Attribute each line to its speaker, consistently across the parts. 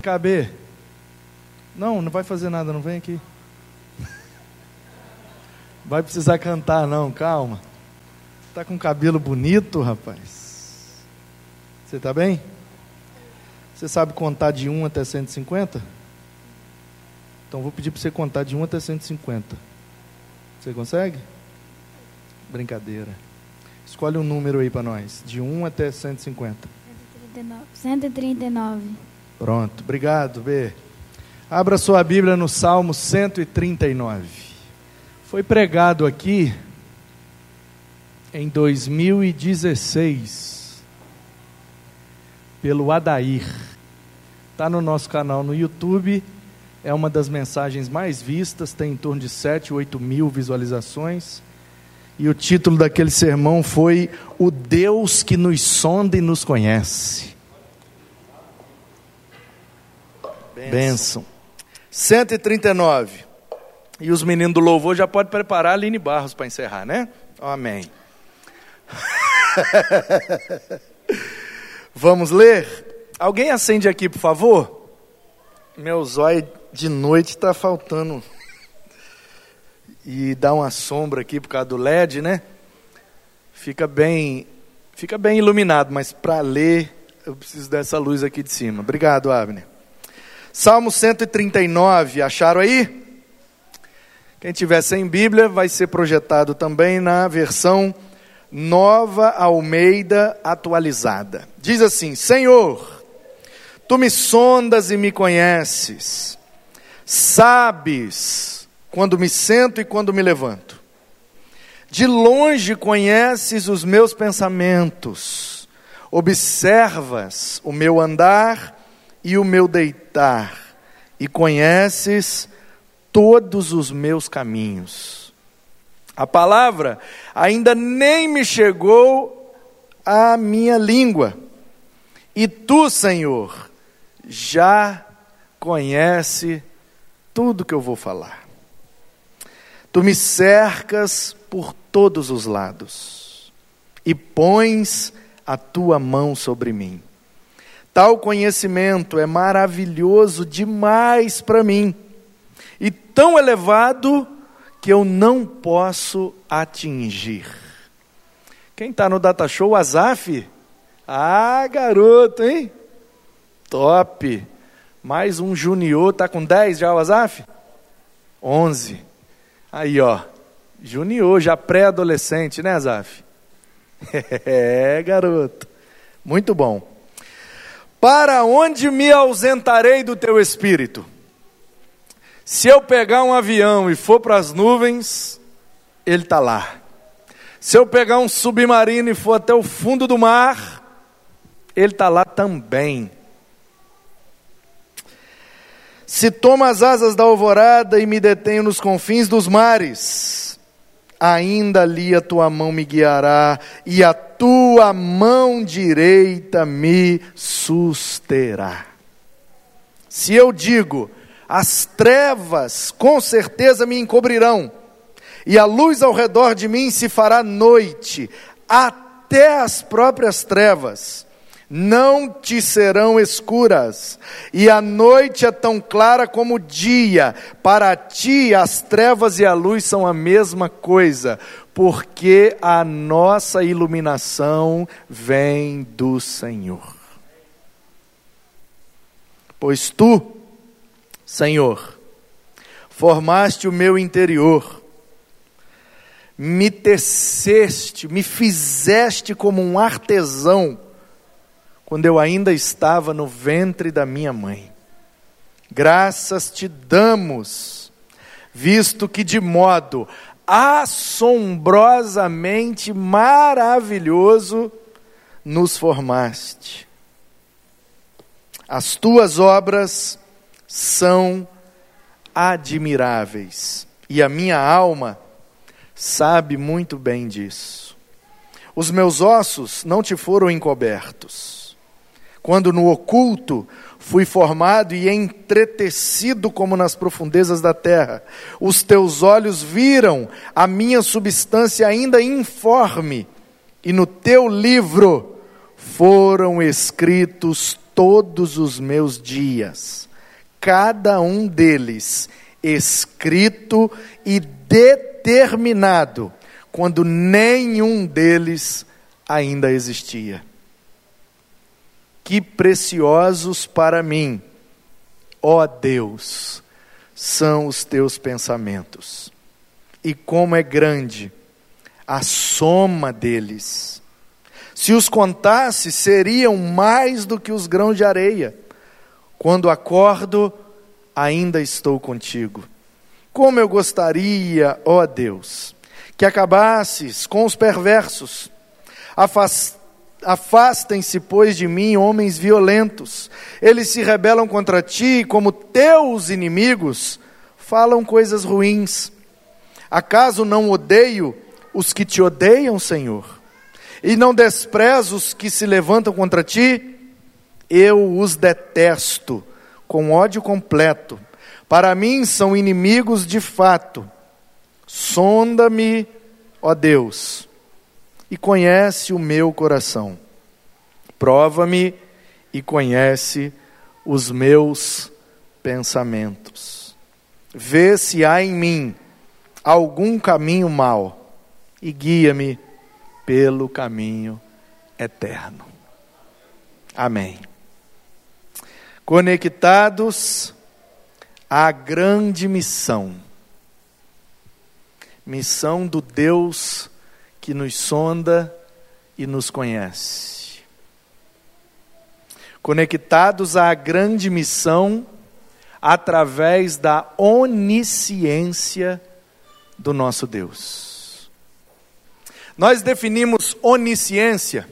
Speaker 1: Vem cá, B. Não, não vai fazer nada, não vem aqui. Vai precisar cantar, não, calma. Tá com cabelo bonito, rapaz. Você tá bem? Você sabe contar de 1 até 150? Então vou pedir para você contar de 1 até 150. Você consegue? Brincadeira. Escolhe um número aí para nós, de 1 até 150.
Speaker 2: 139. 139.
Speaker 1: Pronto, obrigado, B. Abra sua Bíblia no Salmo 139. Foi pregado aqui em 2016 pelo Adair. Está no nosso canal no YouTube. É uma das mensagens mais vistas, tem em torno de 7, 8 mil visualizações. E o título daquele sermão foi O Deus que nos sonda e nos conhece. Bênção. 139. E os meninos do louvor já podem preparar a Aline Barros para encerrar, né? Amém. Vamos ler? Alguém acende aqui, por favor? Meu zóio de noite está faltando. E dá uma sombra aqui por causa do LED, né? Fica bem, fica bem iluminado, mas para ler eu preciso dessa luz aqui de cima. Obrigado, Abner. Salmo 139, acharam aí? Quem tiver sem Bíblia vai ser projetado também na versão Nova Almeida atualizada. Diz assim: Senhor, tu me sondas e me conheces, sabes quando me sento e quando me levanto. De longe conheces os meus pensamentos, observas o meu andar e o meu deitar, e conheces todos os meus caminhos. A palavra ainda nem me chegou à minha língua, e tu, Senhor, já conhece tudo que eu vou falar. Tu me cercas por todos os lados e pões a tua mão sobre mim. Tal conhecimento é maravilhoso demais para mim e tão elevado que eu não posso atingir. Quem está no Data Show, Azaf? Ah, garoto, hein? Top. Mais um junior, tá com 10 já o Azaf? 11. Aí, ó. Junior, já pré-adolescente, né, Azaf? É, garoto. Muito bom. Para onde me ausentarei do teu espírito? Se eu pegar um avião e for para as nuvens, ele está lá. Se eu pegar um submarino e for até o fundo do mar, ele está lá também. Se tomo as asas da alvorada e me detenho nos confins dos mares, ainda ali a tua mão me guiará e a tua mão direita me susterá. Se eu digo, as trevas com certeza me encobrirão, e a luz ao redor de mim se fará noite, até as próprias trevas não te serão escuras, e a noite é tão clara como o dia, para ti as trevas e a luz são a mesma coisa, porque a nossa iluminação vem do Senhor. Pois tu, Senhor, formaste o meu interior, me teceste, me fizeste como um artesão, quando eu ainda estava no ventre da minha mãe. Graças te damos, visto que de modo assombrosamente maravilhoso nos formaste. As tuas obras são admiráveis, e a minha alma sabe muito bem disso. Os meus ossos não te foram encobertos quando no oculto fui formado e entretecido como nas profundezas da terra. Os teus olhos viram a minha substância ainda informe, e no teu livro foram escritos todos os meus dias, cada um deles escrito e determinado, quando nenhum deles ainda existia. Que preciosos para mim, ó Deus, são os teus pensamentos, e como é grande a soma deles. Se os contasse, seriam mais do que os grãos de areia. Quando acordo, ainda estou contigo. Como eu gostaria, ó Deus, que acabasses com os perversos. Afastem-se, pois, de mim homens violentos. Eles se rebelam contra ti, como teus inimigos, falam coisas ruins. Acaso não odeio os que te odeiam, Senhor? e não desprezo os que se levantam contra ti, eu os detesto com ódio completo. Para mim são inimigos de fato. Sonda-me, ó Deus, e conhece o meu coração. Prova-me e conhece os meus pensamentos. Vê se há em mim algum caminho mau e guia-me pelo caminho eterno. Amém. Conectados à grande missão, missão do Deus que nos sonda e nos conhece. Conectados à grande missão através da onisciência do nosso Deus. Nós definimos onisciência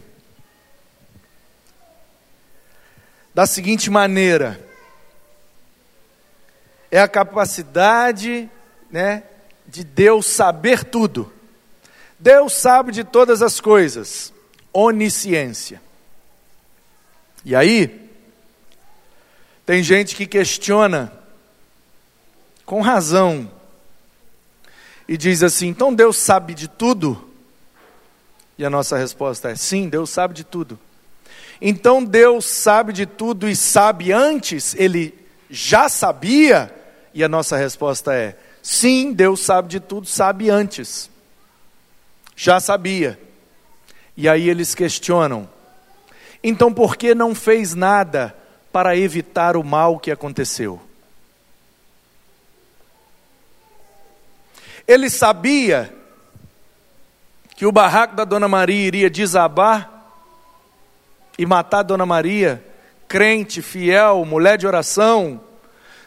Speaker 1: da seguinte maneira: é a capacidade, né, de Deus saber tudo. Deus sabe de todas as coisas. Onisciência. E aí, tem gente que questiona, com razão, e diz assim: então Deus sabe de tudo? E a nossa resposta é: sim, Deus sabe de tudo. Então Deus sabe de tudo e sabe antes, ele já sabia? E a nossa resposta é: sim, Deus sabe de tudo, sabe antes. Já sabia. E aí eles questionam: então por que não fez nada para evitar o mal que aconteceu? Ele sabia que o barraco da Dona Maria iria desabar e matar a Dona Maria, crente, fiel, mulher de oração,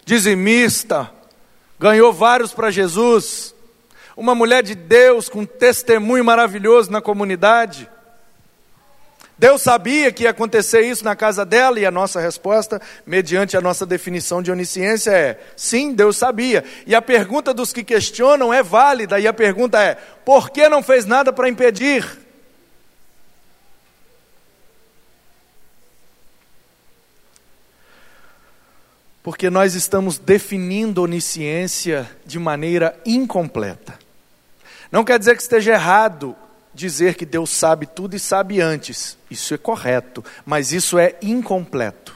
Speaker 1: dizimista, ganhou vários para Jesus, uma mulher de Deus com testemunho maravilhoso na comunidade. Deus sabia que ia acontecer isso na casa dela, e a nossa resposta, mediante a nossa definição de onisciência, é: sim, Deus sabia. E a pergunta dos que questionam é válida, e a pergunta é: por que não fez nada para impedir? Porque nós estamos definindo onisciência de maneira incompleta. Não quer dizer que esteja errado dizer que Deus sabe tudo e sabe antes. Isso é correto, mas isso é incompleto.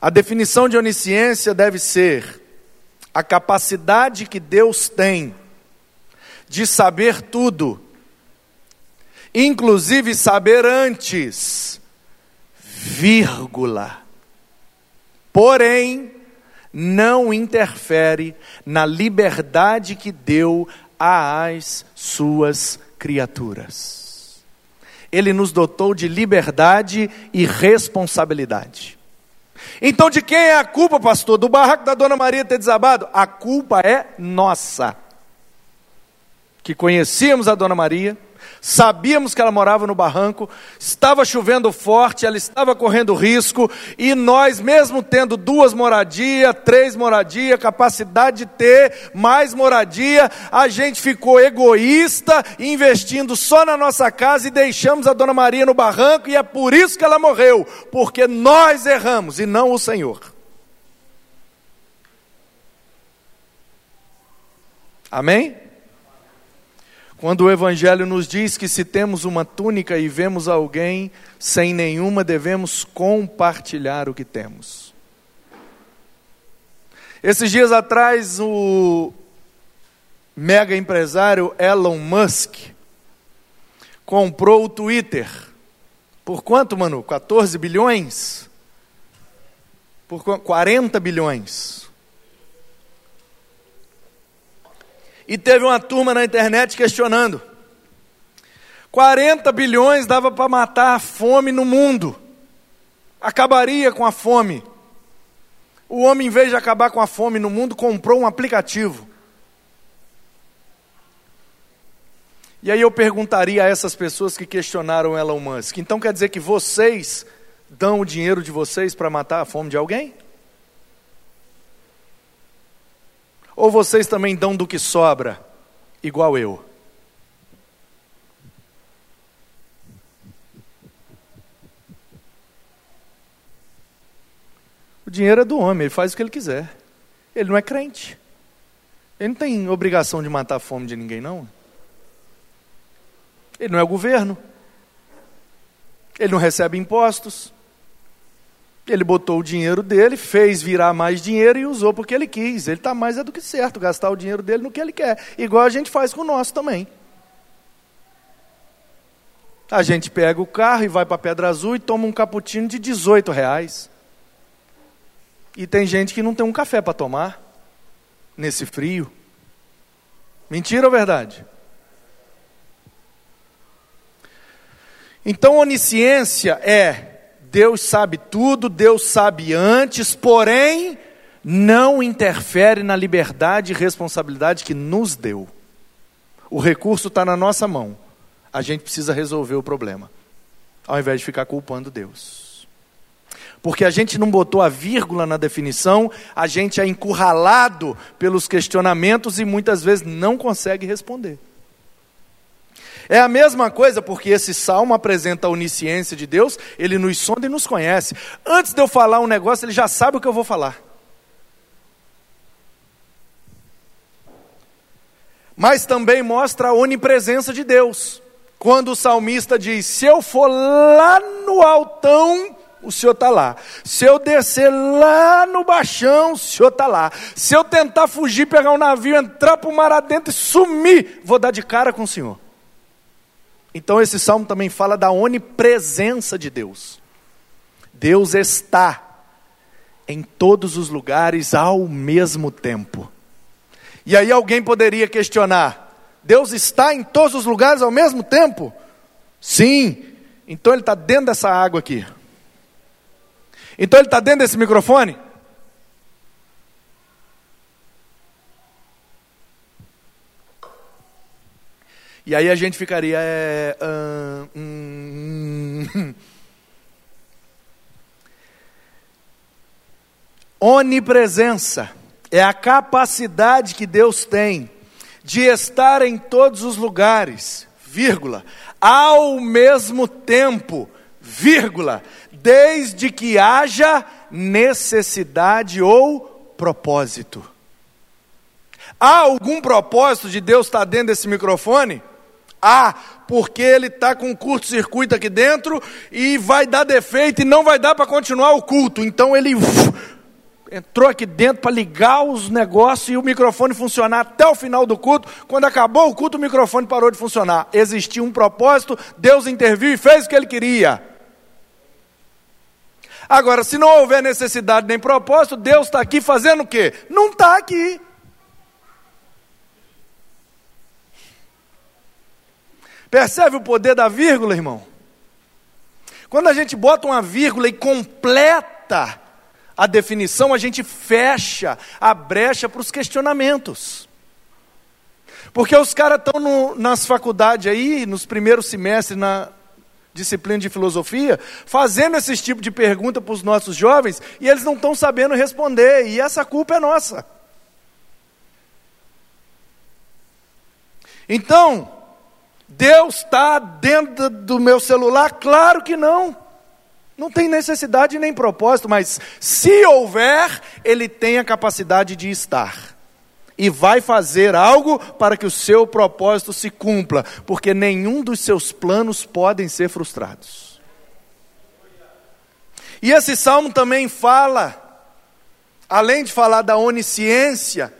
Speaker 1: A definição de onisciência deve ser a capacidade que Deus tem de saber tudo, inclusive saber antes, vírgula. Porém, não interfere na liberdade que deu às suas criaturas. Ele nos dotou de liberdade e responsabilidade. Então, de quem é a culpa, pastor? Do barraco da dona Maria ter desabado? A culpa é nossa. Que conhecíamos a dona Maria, Sabíamos que ela morava no barranco, estava chovendo forte, ela estava correndo risco, e nós, mesmo tendo duas moradias, três moradias, capacidade de ter mais moradia, a gente ficou egoísta, investindo só na nossa casa e deixamos a dona Maria no barranco, e é por isso que ela morreu, porque nós erramos e não o Senhor. Amém? Quando o Evangelho nos diz que se temos uma túnica e vemos alguém sem nenhuma, devemos compartilhar o que temos. Esses dias atrás, o mega empresário Elon Musk comprou o Twitter. Por quanto, Manu? 14 bilhões? Por 40 bilhões. E teve uma turma na internet questionando: 40 bilhões dava para matar a fome no mundo, acabaria com a fome. O homem, em vez de acabar com a fome no mundo, comprou um aplicativo. E aí eu perguntaria a essas pessoas que questionaram Elon Musk: então quer dizer que vocês dão o dinheiro de vocês para matar a fome de alguém? Ou vocês também dão do que sobra, igual eu? O dinheiro é do homem, ele faz o que ele quiser. Ele não é crente. Ele não tem obrigação de matar a fome de ninguém, não. Ele não é o governo. Ele não recebe impostos. Ele botou o dinheiro dele, fez virar mais dinheiro e usou porque ele quis. Ele está mais é do que certo, gastar o dinheiro dele no que ele quer. Igual a gente faz com o nosso também. A gente pega o carro e vai para Pedra Azul e toma um cappuccino de 18 reais. E tem gente que não tem um café para tomar nesse frio. Mentira ou verdade? Então, onisciência é Deus sabe tudo, Deus sabe antes, porém, não interfere na liberdade e responsabilidade que nos deu. O recurso está na nossa mão. A gente precisa resolver o problema, ao invés de ficar culpando Deus. Porque a gente não botou a vírgula na definição, a gente é encurralado pelos questionamentos e muitas vezes não consegue responder. É a mesma coisa porque esse salmo apresenta a onisciência de Deus, ele nos sonda e nos conhece. Antes de eu falar um negócio, ele já sabe o que eu vou falar. Mas também mostra a onipresença de Deus. Quando o salmista diz: Se eu for lá no altão, o Senhor está lá. Se eu descer lá no baixão, o Senhor está lá. Se eu tentar fugir, pegar um navio, entrar para o mar adentro e sumir, vou dar de cara com o Senhor. Então esse salmo também fala da onipresença de Deus. Deus está em todos os lugares ao mesmo tempo. E aí alguém poderia questionar: Deus está em todos os lugares ao mesmo tempo? Sim. Então ele está dentro dessa água aqui. Então ele está dentro desse microfone? E aí a gente ficaria. É, uh, hum, Onipresença é a capacidade que Deus tem de estar em todos os lugares, vírgula, ao mesmo tempo, vírgula, desde que haja necessidade ou propósito. Há algum propósito de Deus estar dentro desse microfone? Ah, porque ele está com um curto-circuito aqui dentro e vai dar defeito e não vai dar para continuar o culto. Então ele entrou aqui dentro para ligar os negócios e o microfone funcionar até o final do culto. Quando acabou o culto, o microfone parou de funcionar. Existia um propósito, Deus interviu e fez o que ele queria. Agora, se não houver necessidade nem propósito, Deus está aqui fazendo o quê? Não está aqui. Percebe o poder da vírgula, irmão? Quando a gente bota uma vírgula e completa a definição, a gente fecha a brecha para os questionamentos. Porque os caras estão nas faculdades aí, nos primeiros semestres, na disciplina de filosofia, fazendo esse tipo de pergunta para os nossos jovens, e eles não estão sabendo responder, e essa culpa é nossa. Então, Deus está dentro do meu celular? Claro que não. Não tem necessidade nem propósito, mas se houver, Ele tem a capacidade de estar. e vai fazer algo para que o seu propósito se cumpra, porque nenhum dos seus planos podem ser frustrados. E esse salmo também fala, além de falar da onisciência,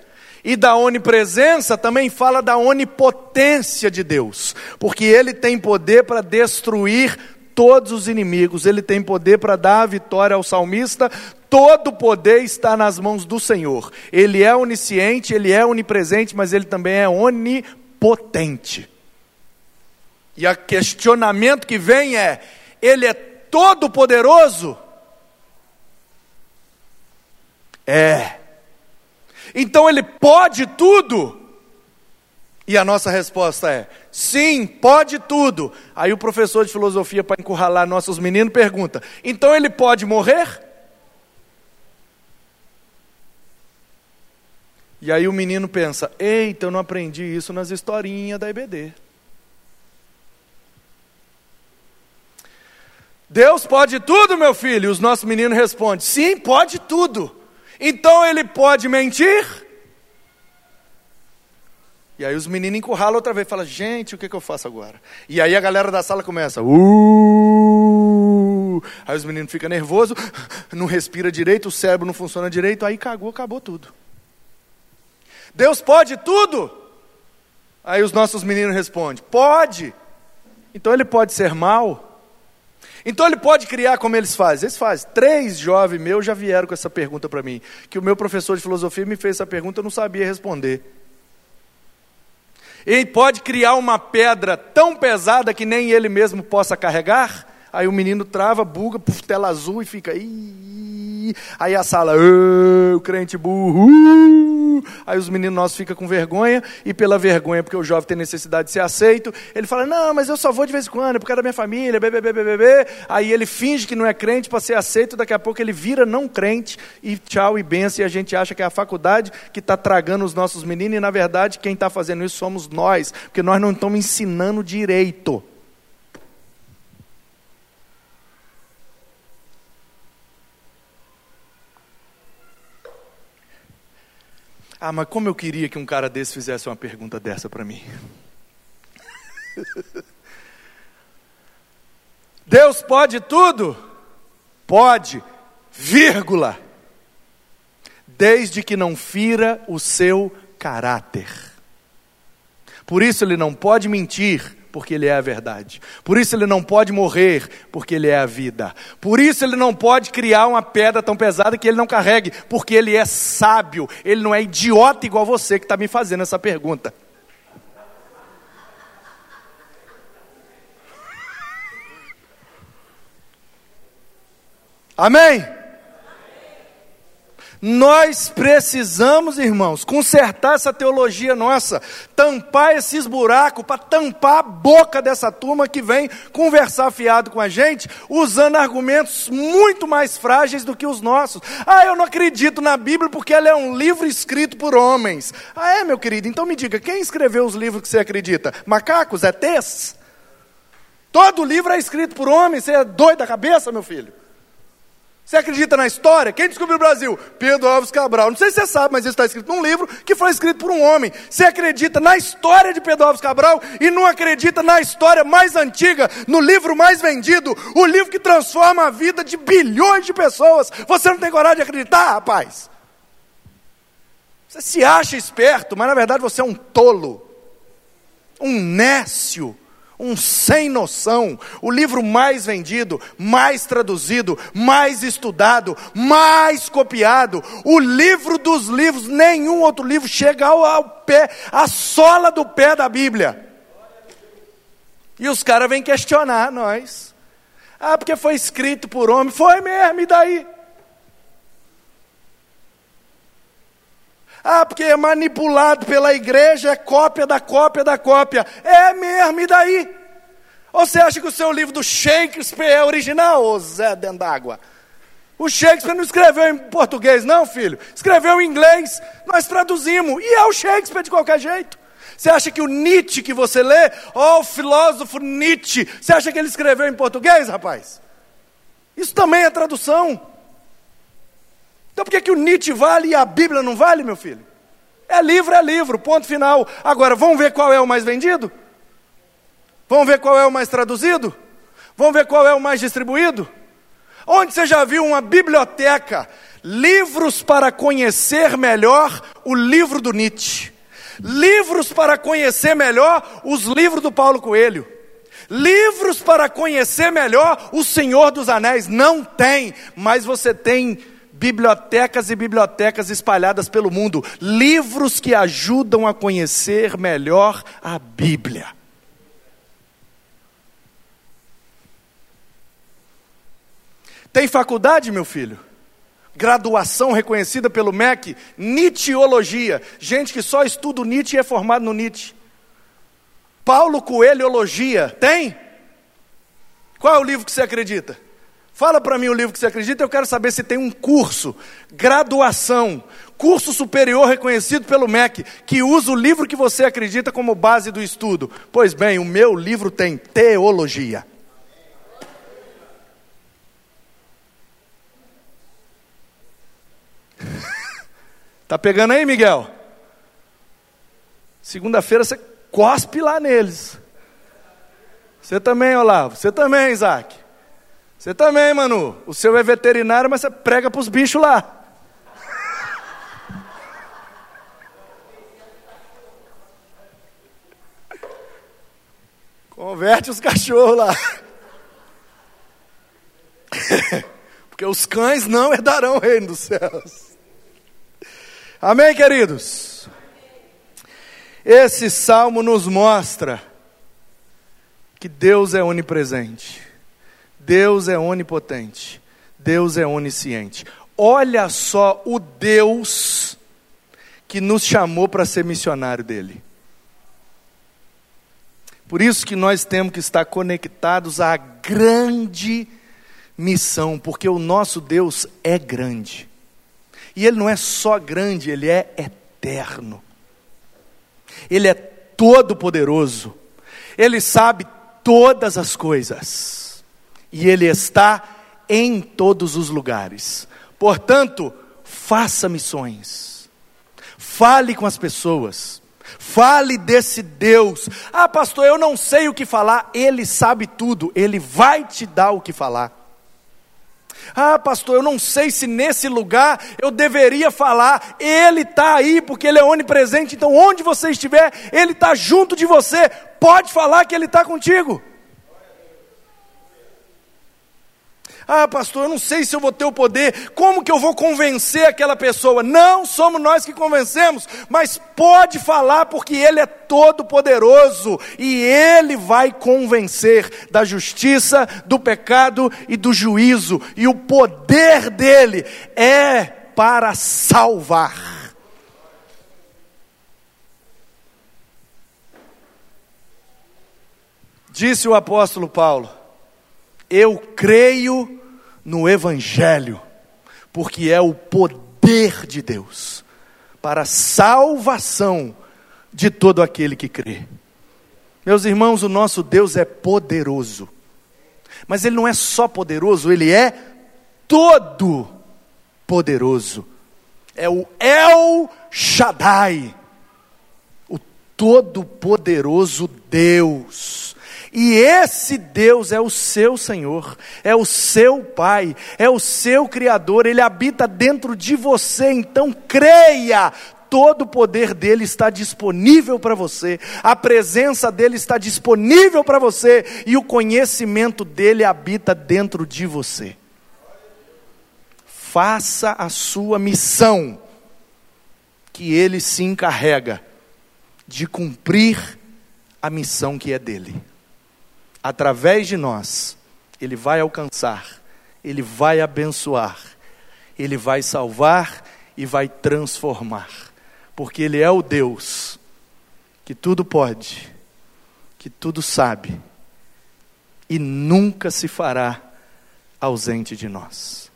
Speaker 1: e da onipresença também fala da onipotência de Deus, porque Ele tem poder para destruir todos os inimigos, Ele tem poder para dar a vitória ao salmista. Todo poder está nas mãos do Senhor. Ele é onisciente, Ele é onipresente, mas Ele também é onipotente. E o questionamento que vem é: Ele é todo poderoso? É. Então ele pode tudo? E a nossa resposta é: sim, pode tudo. Aí o professor de filosofia, para encurralar nossos meninos, pergunta: então ele pode morrer? E aí o menino pensa: eita, eu não aprendi isso nas historinhas da EBD. Deus pode tudo, meu filho? E os nossos meninos respondem: sim, pode tudo. Então ele pode mentir? E aí os meninos encurralam outra vez, fala, gente, o que, que eu faço agora? E aí a galera da sala começa, uh! Aí os meninos ficam nervosos, não respira direito, o cérebro não funciona direito, aí cagou, acabou tudo. Deus pode tudo? Aí os nossos meninos respondem, pode. Então ele pode ser mal? Então ele pode criar como eles fazem. Eles fazem. Três jovens meus já vieram com essa pergunta para mim. Que o meu professor de filosofia me fez essa pergunta, eu não sabia responder. Ele pode criar uma pedra tão pesada que nem ele mesmo possa carregar? Aí o menino trava, buga, puf, tela azul e fica. Ih, aí a sala, o crente burro. Uh, aí os meninos nossos ficam com vergonha, e pela vergonha, porque o jovem tem necessidade de ser aceito, ele fala: Não, mas eu só vou de vez em quando, é por causa da minha família, bebê, bebê, bebê. Aí ele finge que não é crente para ser aceito, daqui a pouco ele vira não crente, e tchau e benção, e a gente acha que é a faculdade que está tragando os nossos meninos, e na verdade quem está fazendo isso somos nós, porque nós não estamos ensinando direito. Ah, mas como eu queria que um cara desse fizesse uma pergunta dessa para mim. Deus pode tudo? Pode, vírgula. Desde que não fira o seu caráter. Por isso ele não pode mentir, porque Ele é a verdade. Por isso Ele não pode morrer, porque Ele é a vida. Por isso Ele não pode criar uma pedra tão pesada que Ele não carregue, porque Ele é sábio. Ele não é idiota igual você que está me fazendo essa pergunta. Amém? Nós precisamos, irmãos, consertar essa teologia nossa, tampar esses buracos, para tampar a boca dessa turma que vem conversar fiado com a gente, usando argumentos muito mais frágeis do que os nossos. Ah, eu não acredito na Bíblia porque ela é um livro escrito por homens. Ah, é, meu querido? Então me diga, quem escreveu os livros que você acredita? Macacos? ETs? Todo livro é escrito por homens, você é doido da cabeça, meu filho? Você acredita na história? Quem descobriu o Brasil? Pedro Alves Cabral. Não sei se você sabe, mas isso está escrito num livro que foi escrito por um homem. Você acredita na história de Pedro Alves Cabral e não acredita na história mais antiga, no livro mais vendido, o livro que transforma a vida de bilhões de pessoas. Você não tem coragem de acreditar, rapaz? Você se acha esperto, mas na verdade você é um tolo, um nécio um sem noção, o livro mais vendido, mais traduzido, mais estudado, mais copiado, o livro dos livros, nenhum outro livro chega ao, ao pé, à sola do pé da Bíblia. E os caras vêm questionar nós. Ah, porque foi escrito por homem. Foi mesmo, e daí? Ah, porque é manipulado pela igreja, é cópia da cópia da cópia. É mesmo, e daí? Ou você acha que o seu livro do Shakespeare é original, ô Zé dentro d'água? O Shakespeare não escreveu em português, não, filho. Escreveu em inglês, nós traduzimos. E é o Shakespeare de qualquer jeito. Você acha que o Nietzsche que você lê, ó, oh, o filósofo Nietzsche, você acha que ele escreveu em português, rapaz? Isso também é tradução. Então por que, que o Nietzsche vale e a Bíblia não vale, meu filho? É livro, é livro, ponto final. Agora, vamos ver qual é o mais vendido? Vamos ver qual é o mais traduzido? Vamos ver qual é o mais distribuído? Onde você já viu uma biblioteca? Livros para conhecer melhor o livro do Nietzsche. Livros para conhecer melhor os livros do Paulo Coelho. Livros para conhecer melhor o Senhor dos Anéis. Não tem, mas você tem bibliotecas e bibliotecas espalhadas pelo mundo. Livros que ajudam a conhecer melhor a Bíblia. Tem faculdade, meu filho? Graduação reconhecida pelo MEC, Nietzscheologia. Gente que só estuda o Nietzsche e é formado no Nietzsche. Paulo Coelhoologia, tem? Qual é o livro que você acredita? Fala para mim o livro que você acredita, eu quero saber se tem um curso, graduação, curso superior reconhecido pelo MEC, que usa o livro que você acredita como base do estudo. Pois bem, o meu livro tem teologia. Tá pegando aí, Miguel? Segunda-feira você cospe lá neles. Você também, Olavo. Você também, Isaac. Você também, Manu. O seu é veterinário, mas você prega para os bichos lá. Converte os cachorros lá. Porque os cães não herdarão o reino dos céus. Amém, queridos? Esse salmo nos mostra que Deus é onipresente, Deus é onipotente, Deus é onisciente. Olha só o Deus que nos chamou para ser missionário dele. Por isso que nós temos que estar conectados à grande missão, porque o nosso Deus é grande. E Ele não é só grande, Ele é eterno. Ele é todo-poderoso. Ele sabe todas as coisas. E Ele está em todos os lugares. Portanto, faça missões. Fale com as pessoas. Fale desse Deus. Ah, pastor, eu não sei o que falar. Ele sabe tudo. Ele vai te dar o que falar. Ah, pastor, eu não sei se nesse lugar eu deveria falar. Ele está aí porque Ele é onipresente. Então, onde você estiver, Ele está junto de você. Pode falar que Ele está contigo. Ah, pastor, eu não sei se eu vou ter o poder, como que eu vou convencer aquela pessoa? Não somos nós que convencemos, mas pode falar porque Ele é todo poderoso e Ele vai convencer da justiça, do pecado e do juízo, e o poder dele é para salvar. Disse o apóstolo Paulo: Eu creio no Evangelho, porque é o poder de Deus para a salvação de todo aquele que crê. Meus irmãos, o nosso Deus é poderoso, mas Ele não é só poderoso, Ele é todo poderoso. É o El Shaddai, o todo-poderoso Deus e esse Deus é o seu Senhor, é o seu Pai, é o seu Criador, Ele habita dentro de você, então creia, todo o poder dele está disponível para você, a presença dele está disponível para você e o conhecimento dele habita dentro de você. Faça a sua missão, que ele se encarrega de cumprir a missão que é dele através de nós, Ele vai alcançar, Ele vai abençoar, Ele vai salvar e vai transformar, porque Ele é o Deus que tudo pode, que tudo sabe e nunca se fará ausente de nós.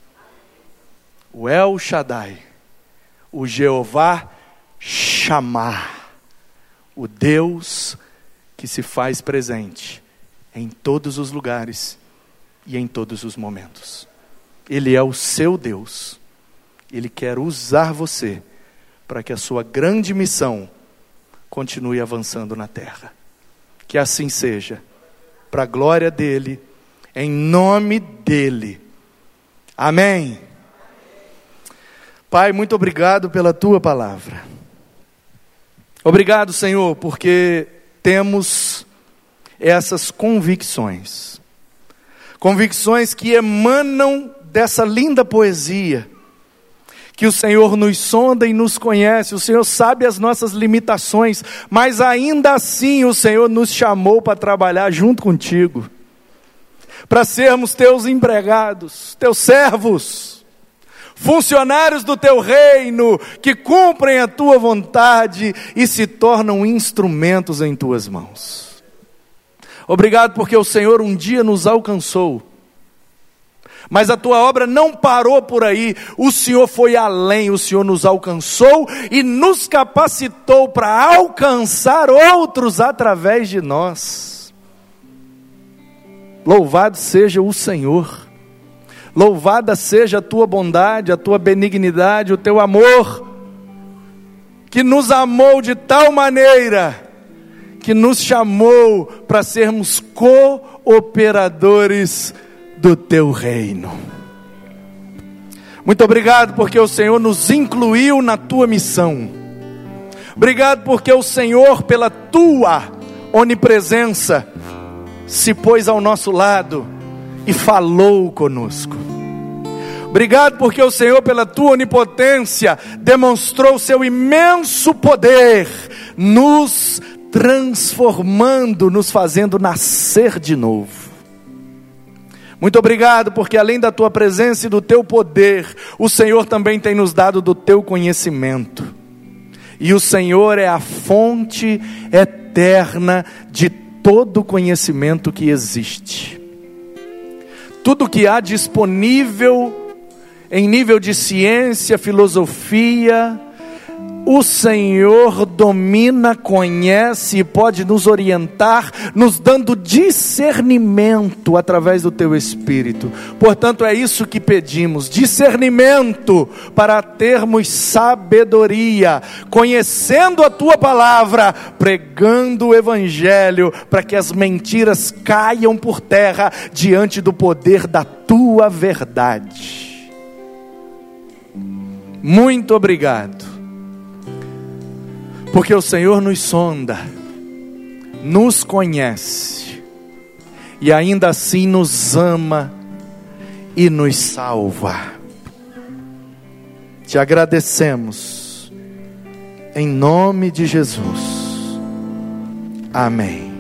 Speaker 1: O El Shaddai, o Jeová chamar, o Deus que se faz presente em todos os lugares e em todos os momentos. Ele é o seu Deus. Ele quer usar você para que a sua grande missão continue avançando na terra. Que assim seja, para a glória dele, em nome dele. Amém. Pai, muito obrigado pela tua palavra. Obrigado, Senhor, porque temos essas convicções. Convicções que emanam dessa linda poesia. Que o Senhor nos sonda e nos conhece, o Senhor sabe as nossas limitações, mas ainda assim o Senhor nos chamou para trabalhar junto contigo, para sermos teus empregados, teus servos funcionários do teu reino, que cumprem a tua vontade e se tornam instrumentos em tuas mãos. Obrigado porque o Senhor um dia nos alcançou. Mas a tua obra não parou por aí, o Senhor foi além, o Senhor nos alcançou e nos capacitou para alcançar outros através de nós. Louvado seja o Senhor. Louvada seja a tua bondade, a tua benignidade, o teu amor, que nos amou de tal maneira, que nos chamou para sermos cooperadores do teu reino. Muito obrigado porque o Senhor nos incluiu na tua missão. Obrigado porque o Senhor, pela tua onipresença, se pôs ao nosso lado e falou conosco. Obrigado porque o Senhor, pela tua onipotência, demonstrou seu imenso poder, nos transformando, nos fazendo nascer de novo. Muito obrigado, porque além da tua presença e do teu poder, o Senhor também tem nos dado do teu conhecimento. E o Senhor é a fonte eterna de todo conhecimento que existe tudo que há disponível em nível de ciência, filosofia, o Senhor domina, conhece e pode nos orientar, nos dando discernimento através do teu Espírito. Portanto, é isso que pedimos: discernimento para termos sabedoria, conhecendo a tua palavra, pregando o Evangelho, para que as mentiras caiam por terra diante do poder da tua verdade. Muito obrigado porque o Senhor nos sonda, nos conhece e ainda assim nos ama e nos salva. Te agradecemos, em nome de Jesus. Amém.